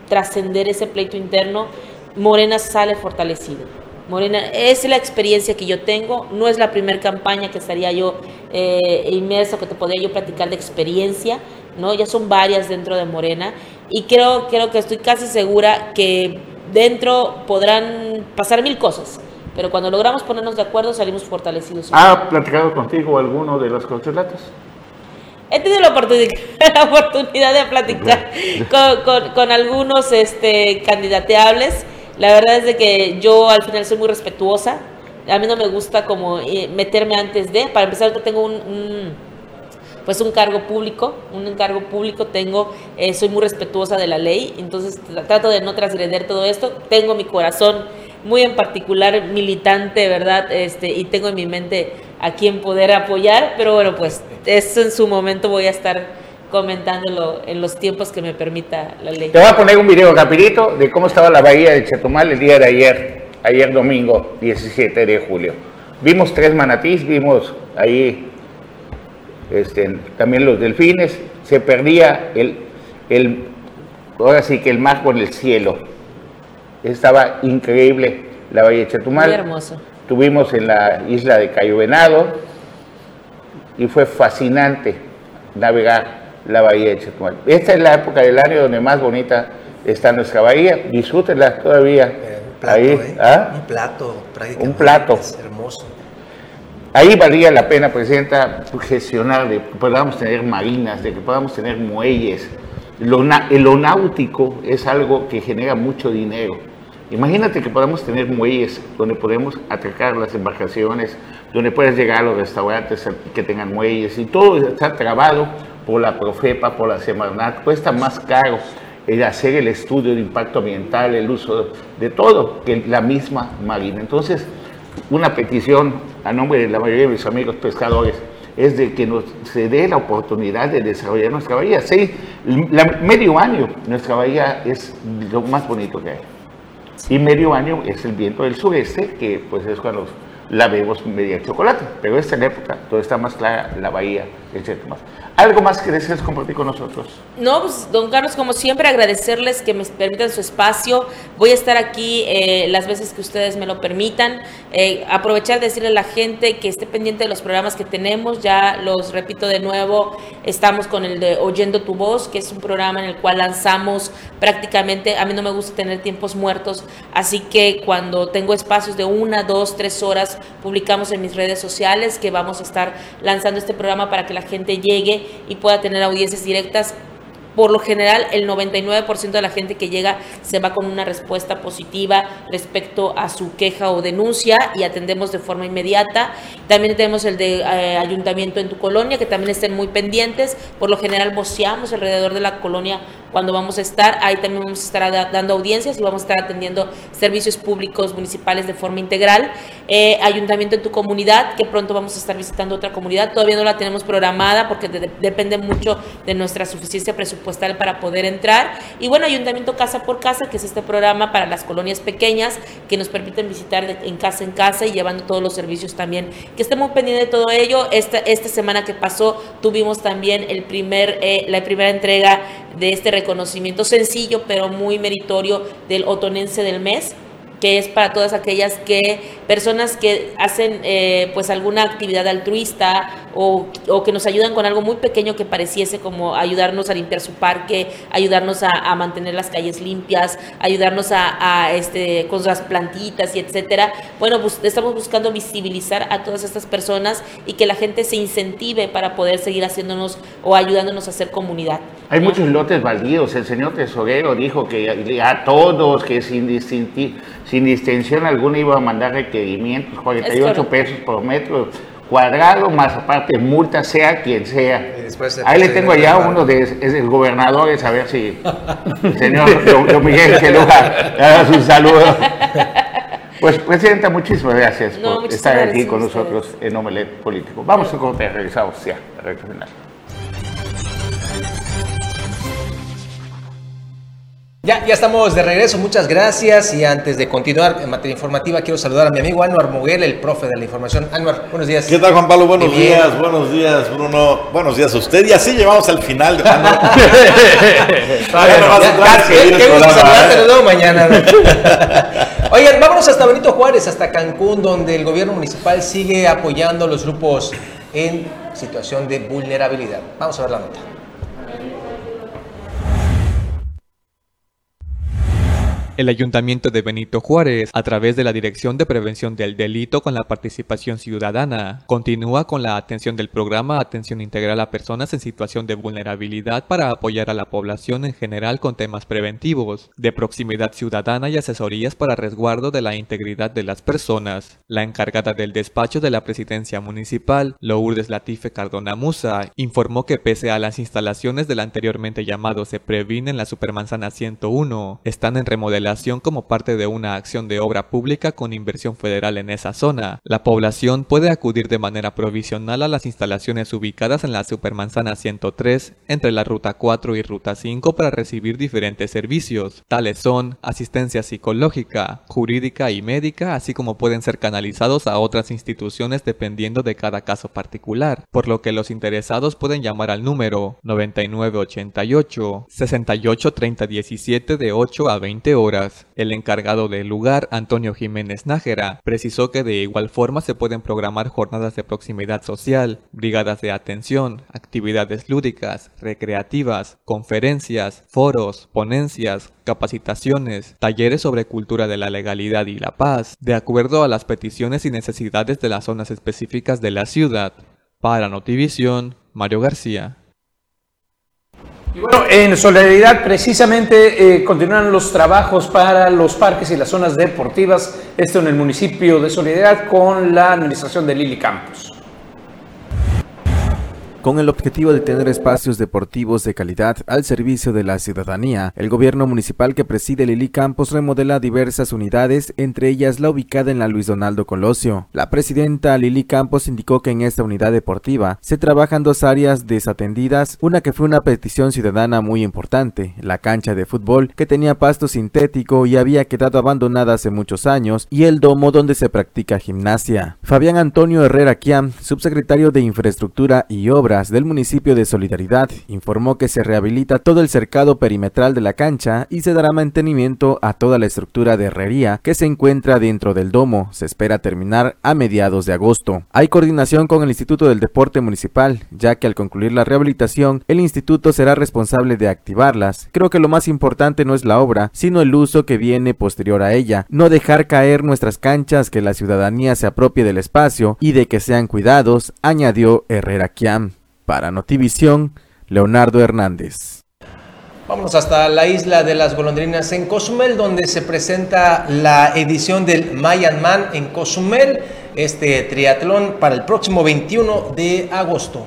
trascender ese pleito interno, Morena sale fortalecido. Morena es la experiencia que yo tengo, no es la primera campaña que estaría yo eh, inmerso, que te podría yo platicar de experiencia, ¿no? Ya son varias dentro de Morena y creo, creo que estoy casi segura que dentro podrán pasar mil cosas, pero cuando logramos ponernos de acuerdo salimos fortalecidos. ¿Ha platicado contigo alguno de los corcholatas? He tenido la oportunidad, la oportunidad de platicar con, con, con algunos este, candidateables. La verdad es de que yo al final soy muy respetuosa. A mí no me gusta como eh, meterme antes de. Para empezar, yo tengo un, pues un cargo público, un encargo público tengo, eh, soy muy respetuosa de la ley, entonces trato de no trasgreder todo esto. Tengo mi corazón muy en particular militante, ¿verdad? Este, y tengo en mi mente a quien poder apoyar, pero bueno, pues eso en su momento voy a estar comentándolo en los tiempos que me permita la ley. Te voy a poner un video rapidito de cómo estaba la bahía de Chetumal el día de ayer, ayer domingo 17 de julio. Vimos tres manatís, vimos ahí este, también los delfines, se perdía el, el, ahora sí que el mar con el cielo. Estaba increíble la bahía de Chetumal. Muy hermoso. Estuvimos en la isla de Cayo Venado y fue fascinante navegar la bahía de Chetumal. Esta es la época del año donde más bonita está nuestra bahía. Disfrútenla todavía. Eh, un plato, Ahí, ¿eh? ¿ah? Un plato, prácticamente. Un plato. Es hermoso. Ahí valía la pena, Presidenta, gestionar de que podamos tener marinas, de que podamos tener muelles. Lo, náutico es algo que genera mucho dinero. Imagínate que podamos tener muelles donde podemos atracar las embarcaciones, donde puedas llegar a los restaurantes que tengan muelles y todo está trabado por la Profepa, por la Semarnat. Cuesta más caro el hacer el estudio de impacto ambiental, el uso de todo, que la misma marina. Entonces, una petición a nombre de la mayoría de mis amigos pescadores es de que nos se dé la oportunidad de desarrollar nuestra bahía. La- medio año nuestra bahía es lo más bonito que hay. Y medio año es el viento del sureste, que pues es cuando la vemos media chocolate. Pero esta es la época, donde está más clara la bahía ¿Algo más que desees compartir con nosotros? No, pues don Carlos, como siempre, agradecerles que me permitan su espacio. Voy a estar aquí eh, las veces que ustedes me lo permitan. Eh, aprovechar de decirle a la gente que esté pendiente de los programas que tenemos. Ya los repito de nuevo, estamos con el de Oyendo tu Voz, que es un programa en el cual lanzamos prácticamente, a mí no me gusta tener tiempos muertos, así que cuando tengo espacios de una, dos, tres horas, publicamos en mis redes sociales que vamos a estar lanzando este programa para que la gente llegue y pueda tener audiencias directas por lo general el 99% de la gente que llega se va con una respuesta positiva respecto a su queja o denuncia y atendemos de forma inmediata. También tenemos el de eh, ayuntamiento en tu colonia, que también estén muy pendientes. Por lo general voceamos alrededor de la colonia cuando vamos a estar. Ahí también vamos a estar dando audiencias y vamos a estar atendiendo servicios públicos municipales de forma integral. Eh, ayuntamiento en tu comunidad, que pronto vamos a estar visitando otra comunidad. Todavía no la tenemos programada porque depende mucho de nuestra suficiencia presupuestal para poder entrar. Y bueno, ayuntamiento casa por casa, que es este programa para las colonias pequeñas que nos permiten visitar en casa en casa y llevando todos los servicios también. Que estemos pendientes de todo ello. Esta, esta semana que pasó tuvimos también el primer, eh, la primera entrega de este reconocimiento sencillo pero muy meritorio del otonense del mes que es para todas aquellas que personas que hacen eh, pues alguna actividad altruista o, o, que nos ayudan con algo muy pequeño que pareciese como ayudarnos a limpiar su parque, ayudarnos a, mantener las calles limpias, ayudarnos a, a, este con las plantitas y etcétera. Bueno, pues estamos buscando visibilizar a todas estas personas y que la gente se incentive para poder seguir haciéndonos o ayudándonos a hacer comunidad. Hay muchos lotes baldíos. El señor tesorero dijo que a todos que sin distintir sin distinción alguna iba a mandar requerimientos, 48 pesos por metro cuadrado, más aparte multa, sea quien sea. Ahí le tengo allá uno de es el gobernador, a ver si el señor don, Miguel Celuja da su saludo. Pues, Presidenta, muchísimas gracias por estar aquí con nosotros en Omelet Político. Vamos a corte, regresamos ya, a recta final. Ya, ya estamos de regreso, muchas gracias. Y antes de continuar en materia informativa, quiero saludar a mi amigo Anuar Moguel, el profe de la información. Anuar, buenos días. ¿Qué tal, Juan Pablo? Buenos días, buenos días, Bruno. Buenos días a usted. Y así llevamos al final. De... Qué gusto saludarte, nos vemos mañana. Oigan, vámonos hasta Benito Juárez, hasta Cancún, donde el gobierno municipal sigue apoyando a los grupos en situación de vulnerabilidad. Vamos a ver la nota. El Ayuntamiento de Benito Juárez, a través de la Dirección de Prevención del Delito con la Participación Ciudadana, continúa con la atención del programa Atención Integral a Personas en Situación de Vulnerabilidad para apoyar a la población en general con temas preventivos, de proximidad ciudadana y asesorías para resguardo de la integridad de las personas. La encargada del despacho de la Presidencia Municipal, Lourdes Latife Cardona Musa, informó que pese a las instalaciones del anteriormente llamado Se Previne en la Supermanzana 101, están en remodelación como parte de una acción de obra pública con inversión federal en esa zona. La población puede acudir de manera provisional a las instalaciones ubicadas en la Supermanzana 103 entre la Ruta 4 y Ruta 5 para recibir diferentes servicios. Tales son asistencia psicológica, jurídica y médica, así como pueden ser canalizados a otras instituciones dependiendo de cada caso particular, por lo que los interesados pueden llamar al número 9988 683017 de 8 a 20 horas el encargado del lugar, Antonio Jiménez Nájera, precisó que de igual forma se pueden programar jornadas de proximidad social, brigadas de atención, actividades lúdicas, recreativas, conferencias, foros, ponencias, capacitaciones, talleres sobre cultura de la legalidad y la paz, de acuerdo a las peticiones y necesidades de las zonas específicas de la ciudad. Para Notivisión, Mario García. Y bueno, en solidaridad precisamente eh, continúan los trabajos para los parques y las zonas deportivas, esto en el municipio de Solidaridad con la administración de Lili Campos. Con el objetivo de tener espacios deportivos de calidad al servicio de la ciudadanía, el gobierno municipal que preside Lili Campos remodela diversas unidades, entre ellas la ubicada en la Luis Donaldo Colosio. La presidenta Lili Campos indicó que en esta unidad deportiva se trabajan dos áreas desatendidas, una que fue una petición ciudadana muy importante, la cancha de fútbol que tenía pasto sintético y había quedado abandonada hace muchos años, y el domo donde se practica gimnasia. Fabián Antonio Herrera Quiam, subsecretario de Infraestructura y Obras, Del municipio de Solidaridad informó que se rehabilita todo el cercado perimetral de la cancha y se dará mantenimiento a toda la estructura de herrería que se encuentra dentro del domo. Se espera terminar a mediados de agosto. Hay coordinación con el Instituto del Deporte Municipal, ya que al concluir la rehabilitación, el instituto será responsable de activarlas. Creo que lo más importante no es la obra, sino el uso que viene posterior a ella. No dejar caer nuestras canchas, que la ciudadanía se apropie del espacio y de que sean cuidados, añadió Herrera Kiam. Para Notivisión, Leonardo Hernández. Vámonos hasta la isla de las golondrinas en Cozumel, donde se presenta la edición del Mayan Man en Cozumel, este triatlón para el próximo 21 de agosto.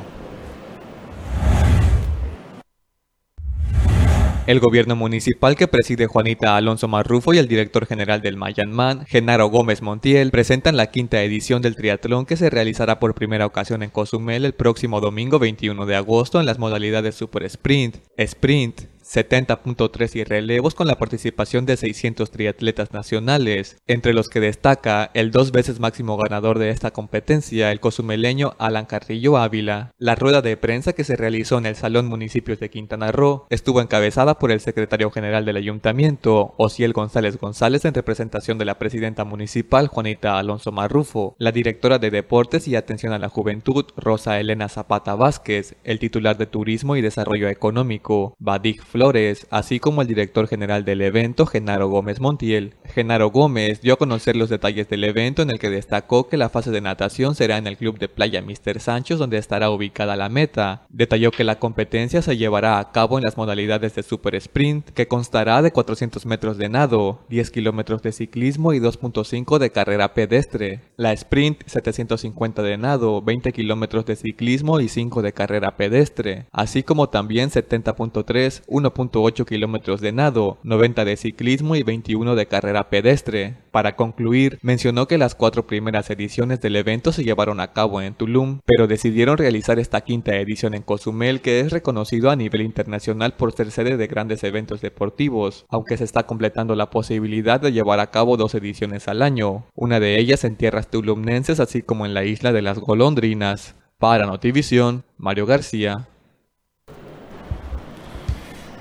El gobierno municipal que preside Juanita Alonso Marrufo y el director general del Mayanman, Genaro Gómez Montiel, presentan la quinta edición del triatlón que se realizará por primera ocasión en Cozumel el próximo domingo 21 de agosto en las modalidades Super Sprint, Sprint, 70.3 y relevos con la participación de 600 triatletas nacionales, entre los que destaca el dos veces máximo ganador de esta competencia, el cozumeleño Alan Carrillo Ávila. La rueda de prensa que se realizó en el Salón Municipios de Quintana Roo estuvo encabezada por el secretario general del ayuntamiento, Ociel González González, en representación de la presidenta municipal Juanita Alonso Marrufo, la directora de Deportes y Atención a la Juventud Rosa Elena Zapata Vázquez, el titular de Turismo y Desarrollo Económico, Badig Flores, así como el director general del evento, Genaro Gómez Montiel. Genaro Gómez dio a conocer los detalles del evento en el que destacó que la fase de natación será en el club de playa Mr. Sanchos donde estará ubicada la meta. Detalló que la competencia se llevará a cabo en las modalidades de Super Sprint, que constará de 400 metros de nado, 10 kilómetros de ciclismo y 2.5 de carrera pedestre. La Sprint 750 de nado, 20 kilómetros de ciclismo y 5 de carrera pedestre, así como también 70.3, 1.8 kilómetros de nado, 90 de ciclismo y 21 de carrera pedestre. Para concluir, mencionó que las cuatro primeras ediciones del evento se llevaron a cabo en Tulum, pero decidieron realizar esta quinta edición en Cozumel que es reconocido a nivel internacional por ser sede de grandes eventos deportivos, aunque se está completando la posibilidad de llevar a cabo dos ediciones al año, una de ellas en tierras tulumnenses así como en la isla de las golondrinas. Para Notivisión, Mario García.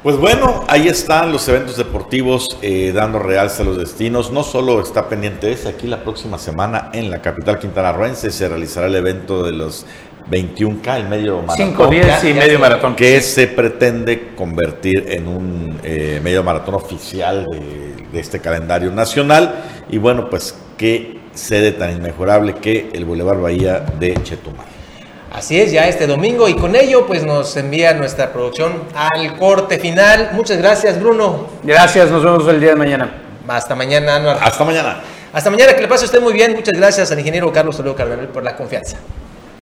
Pues bueno, ahí están los eventos deportivos eh, dando realce a los destinos. No solo está pendiente ese, aquí la próxima semana en la capital quintanarroense se realizará el evento de los 21K, el medio maratón. 5, 10 y medio maratón. Que se pretende convertir en un eh, medio maratón oficial de, de este calendario nacional. Y bueno, pues qué sede tan inmejorable que el Boulevard Bahía de Chetumal. Así es, ya este domingo y con ello pues nos envía nuestra producción al corte final. Muchas gracias Bruno. Gracias, nos vemos el día de mañana. Hasta mañana, Anuar. Hasta mañana. Hasta mañana, que le pase a usted muy bien. Muchas gracias al ingeniero Carlos Toledo Cardenal por la confianza.